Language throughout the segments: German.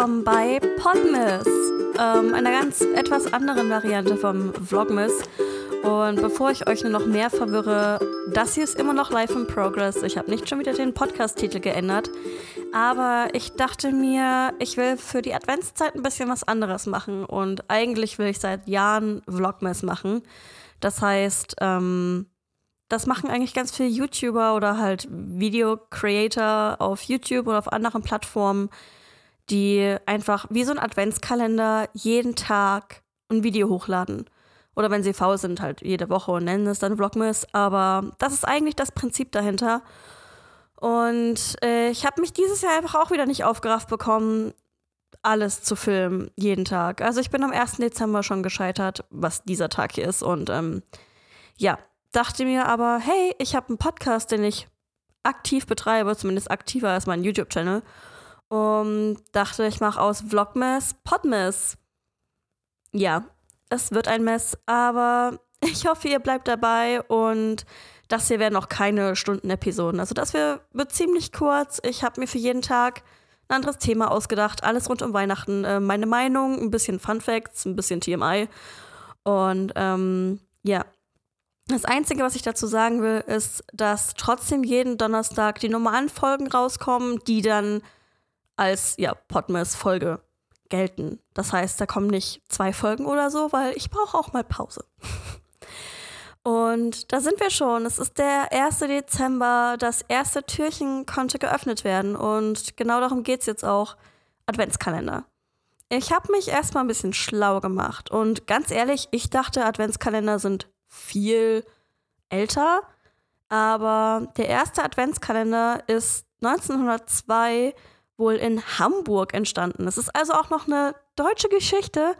willkommen bei Podmas, ähm, einer ganz etwas anderen Variante vom Vlogmas. Und bevor ich euch nur noch mehr verwirre, das hier ist immer noch live in progress. Ich habe nicht schon wieder den Podcast-Titel geändert. Aber ich dachte mir, ich will für die Adventszeit ein bisschen was anderes machen. Und eigentlich will ich seit Jahren Vlogmas machen. Das heißt, ähm, das machen eigentlich ganz viele YouTuber oder halt Video-Creator auf YouTube oder auf anderen Plattformen, die einfach wie so ein Adventskalender jeden Tag ein Video hochladen. Oder wenn sie faul sind, halt jede Woche und nennen es dann Vlogmas. Aber das ist eigentlich das Prinzip dahinter. Und äh, ich habe mich dieses Jahr einfach auch wieder nicht aufgerafft bekommen, alles zu filmen, jeden Tag. Also ich bin am 1. Dezember schon gescheitert, was dieser Tag hier ist. Und ähm, ja, dachte mir aber, hey, ich habe einen Podcast, den ich aktiv betreibe, zumindest aktiver als mein YouTube-Channel. Und dachte, ich mache aus Vlogmas Podmas. Ja, es wird ein Mess, aber ich hoffe, ihr bleibt dabei und das hier werden auch keine Stunden-Episoden. Also das wird ziemlich kurz. Ich habe mir für jeden Tag ein anderes Thema ausgedacht. Alles rund um Weihnachten. Äh, meine Meinung, ein bisschen Fun Facts, ein bisschen TMI. Und ähm, ja, das Einzige, was ich dazu sagen will, ist, dass trotzdem jeden Donnerstag die normalen Folgen rauskommen, die dann als ja, Podmas-Folge gelten. Das heißt, da kommen nicht zwei Folgen oder so, weil ich brauche auch mal Pause. Und da sind wir schon. Es ist der 1. Dezember. Das erste Türchen konnte geöffnet werden. Und genau darum geht es jetzt auch. Adventskalender. Ich habe mich erstmal ein bisschen schlau gemacht. Und ganz ehrlich, ich dachte, Adventskalender sind viel älter. Aber der erste Adventskalender ist 1902 wohl in Hamburg entstanden. Es ist also auch noch eine deutsche Geschichte.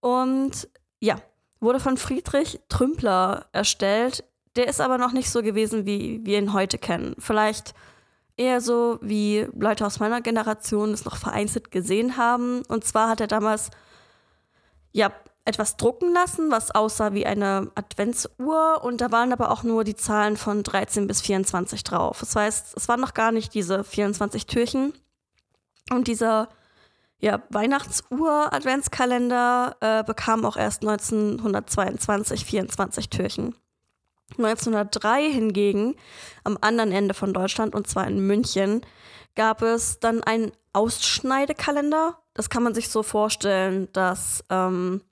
Und ja, wurde von Friedrich Trümpler erstellt. Der ist aber noch nicht so gewesen, wie wir ihn heute kennen. Vielleicht eher so, wie Leute aus meiner Generation es noch vereinzelt gesehen haben. Und zwar hat er damals ja etwas drucken lassen, was aussah wie eine Adventsuhr und da waren aber auch nur die Zahlen von 13 bis 24 drauf. Das heißt, es waren noch gar nicht diese 24 Türchen. Und dieser ja, Weihnachtsuhr-Adventskalender äh, bekam auch erst 1922 24 Türchen. 1903 hingegen, am anderen Ende von Deutschland, und zwar in München, gab es dann einen Ausschneidekalender. Das kann man sich so vorstellen, dass ähm,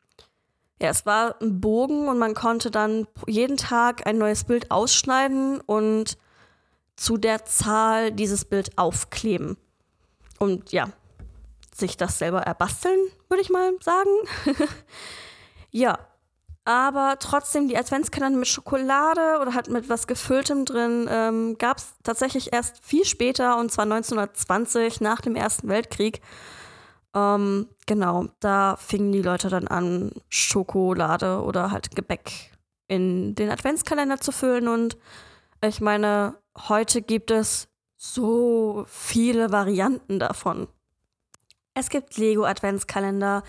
ja, es war ein Bogen und man konnte dann jeden Tag ein neues Bild ausschneiden und zu der Zahl dieses Bild aufkleben. Und ja, sich das selber erbasteln, würde ich mal sagen. ja, aber trotzdem die Adventskalender mit Schokolade oder halt mit was Gefülltem drin ähm, gab es tatsächlich erst viel später und zwar 1920 nach dem Ersten Weltkrieg. Ähm, genau, da fingen die Leute dann an, Schokolade oder halt Gebäck in den Adventskalender zu füllen. Und ich meine, heute gibt es so viele Varianten davon. Es gibt Lego-Adventskalender,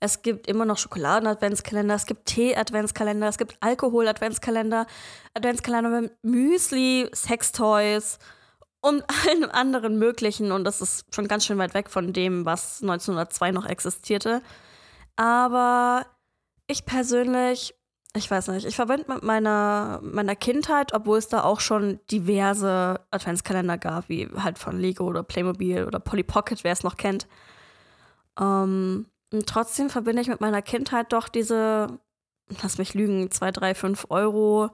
es gibt immer noch Schokoladen-Adventskalender, es gibt Tee-Adventskalender, es gibt Alkohol-Adventskalender, Adventskalender mit Müsli, Sextoys und allem anderen möglichen. Und das ist schon ganz schön weit weg von dem, was 1902 noch existierte. Aber ich persönlich, ich weiß nicht, ich verbinde mit meiner, meiner Kindheit, obwohl es da auch schon diverse Adventskalender gab, wie halt von Lego oder Playmobil oder Polly Pocket, wer es noch kennt. Ähm, und trotzdem verbinde ich mit meiner Kindheit doch diese, lass mich lügen, 2, 3, 5 Euro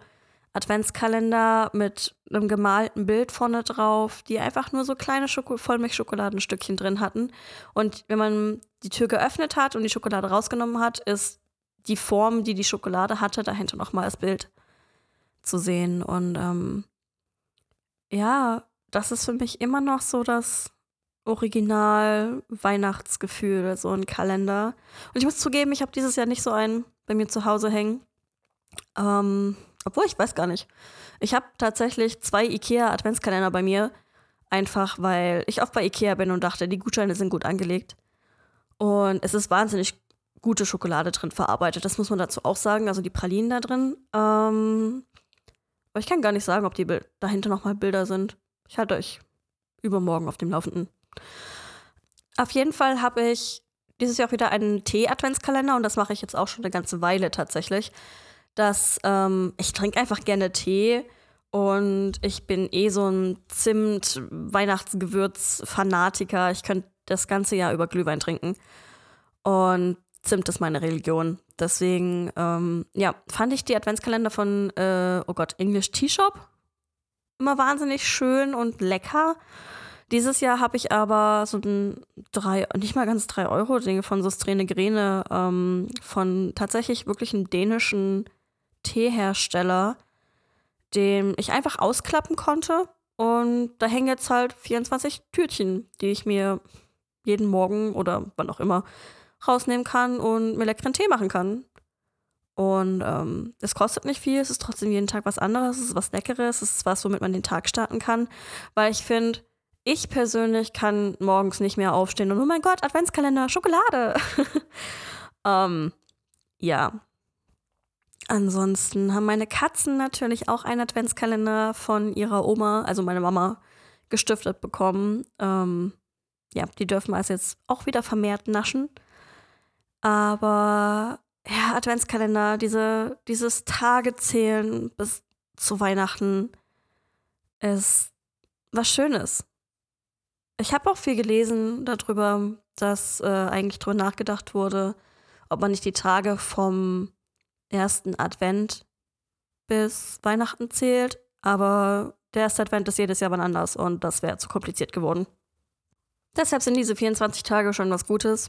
Adventskalender mit einem gemalten Bild vorne drauf, die einfach nur so kleine Schoko Vollmilchschokoladenstückchen drin hatten. Und wenn man die Tür geöffnet hat und die Schokolade rausgenommen hat, ist die Form, die die Schokolade hatte, dahinter nochmal das Bild zu sehen. Und ähm, ja, das ist für mich immer noch so das Original-Weihnachtsgefühl, so ein Kalender. Und ich muss zugeben, ich habe dieses Jahr nicht so einen bei mir zu Hause hängen. Ähm, obwohl, ich weiß gar nicht. Ich habe tatsächlich zwei IKEA-Adventskalender bei mir. Einfach weil ich oft bei IKEA bin und dachte, die Gutscheine sind gut angelegt. Und es ist wahnsinnig gute Schokolade drin verarbeitet. Das muss man dazu auch sagen. Also die Pralinen da drin. Ähm, aber ich kann gar nicht sagen, ob die dahinter nochmal Bilder sind. Ich halte euch übermorgen auf dem Laufenden. Auf jeden Fall habe ich dieses Jahr auch wieder einen Tee-Adventskalender und das mache ich jetzt auch schon eine ganze Weile tatsächlich. Dass ähm, ich trinke einfach gerne Tee und ich bin eh so ein Zimt-Weihnachtsgewürz-Fanatiker. Ich könnte das ganze Jahr über Glühwein trinken. Und Zimt ist meine Religion. Deswegen, ähm, ja, fand ich die Adventskalender von, äh, oh Gott, English Tea Shop immer wahnsinnig schön und lecker. Dieses Jahr habe ich aber so ein drei, nicht mal ganz drei Euro Dinge von Sostrene Grene, ähm, von tatsächlich wirklich einem dänischen Teehersteller, den ich einfach ausklappen konnte. Und da hängen jetzt halt 24 Türchen, die ich mir jeden Morgen oder wann auch immer rausnehmen kann und mir leckeren Tee machen kann. Und ähm, es kostet nicht viel, es ist trotzdem jeden Tag was anderes, es ist was Leckeres, es ist was, womit man den Tag starten kann. Weil ich finde, ich persönlich kann morgens nicht mehr aufstehen und oh mein Gott, Adventskalender, Schokolade. ähm, ja. Ansonsten haben meine Katzen natürlich auch einen Adventskalender von ihrer Oma, also meine Mama, gestiftet bekommen. Ähm, ja, die dürfen also jetzt auch wieder vermehrt naschen. Aber ja, Adventskalender, diese, dieses Tagezählen bis zu Weihnachten ist was Schönes. Ich habe auch viel gelesen darüber, dass äh, eigentlich darüber nachgedacht wurde, ob man nicht die Tage vom ersten Advent bis Weihnachten zählt. Aber der erste Advent ist jedes Jahr wann anders und das wäre zu kompliziert geworden. Deshalb sind diese 24 Tage schon was Gutes.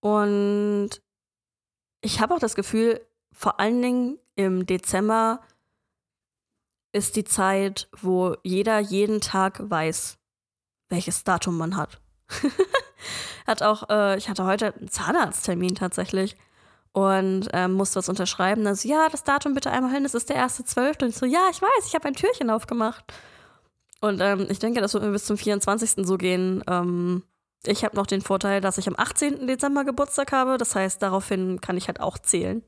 Und ich habe auch das Gefühl, vor allen Dingen im Dezember ist die Zeit, wo jeder jeden Tag weiß, welches Datum man hat. hat auch, äh, ich hatte heute einen Zahnarzttermin tatsächlich und ähm, musste was unterschreiben. Also, ja, das Datum bitte einmal hin, es ist der erste Zwölfte. Und ich so, ja, ich weiß, ich habe ein Türchen aufgemacht. Und ähm, ich denke, das wird mir bis zum 24. so gehen. Ähm, ich habe noch den Vorteil, dass ich am 18. Dezember Geburtstag habe. Das heißt, daraufhin kann ich halt auch zählen.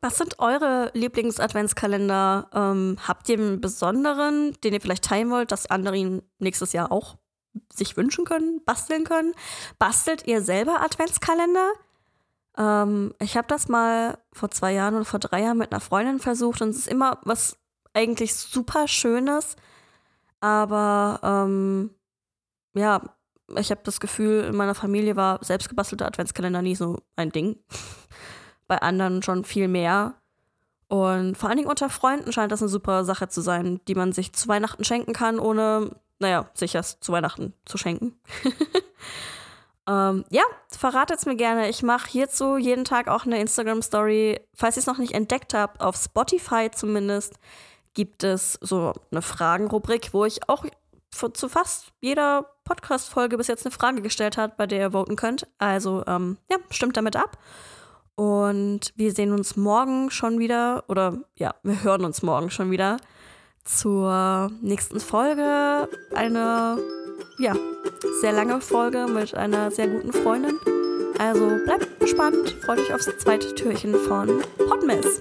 Was sind eure Lieblings-Adventskalender? Ähm, habt ihr einen besonderen, den ihr vielleicht teilen wollt, dass andere ihn nächstes Jahr auch sich wünschen können, basteln können? Bastelt ihr selber Adventskalender? Ähm, ich habe das mal vor zwei Jahren oder vor drei Jahren mit einer Freundin versucht und es ist immer was eigentlich super Schönes. Aber ähm, ja, ich habe das Gefühl, in meiner Familie war selbstgebastelter Adventskalender nie so ein Ding. Bei anderen schon viel mehr. Und vor allen Dingen unter Freunden scheint das eine super Sache zu sein, die man sich zu Weihnachten schenken kann, ohne, naja, sich das zu Weihnachten zu schenken. ähm, ja, verratet es mir gerne. Ich mache hierzu jeden Tag auch eine Instagram-Story. Falls ihr es noch nicht entdeckt habt, auf Spotify zumindest, gibt es so eine Fragenrubrik, wo ich auch zu fast jeder Podcast-Folge bis jetzt eine Frage gestellt hat, bei der ihr voten könnt. Also, ähm, ja, stimmt damit ab. Und wir sehen uns morgen schon wieder, oder ja, wir hören uns morgen schon wieder zur nächsten Folge. Eine, ja, sehr lange Folge mit einer sehr guten Freundin. Also bleibt gespannt, freut euch aufs zweite Türchen von Podmess.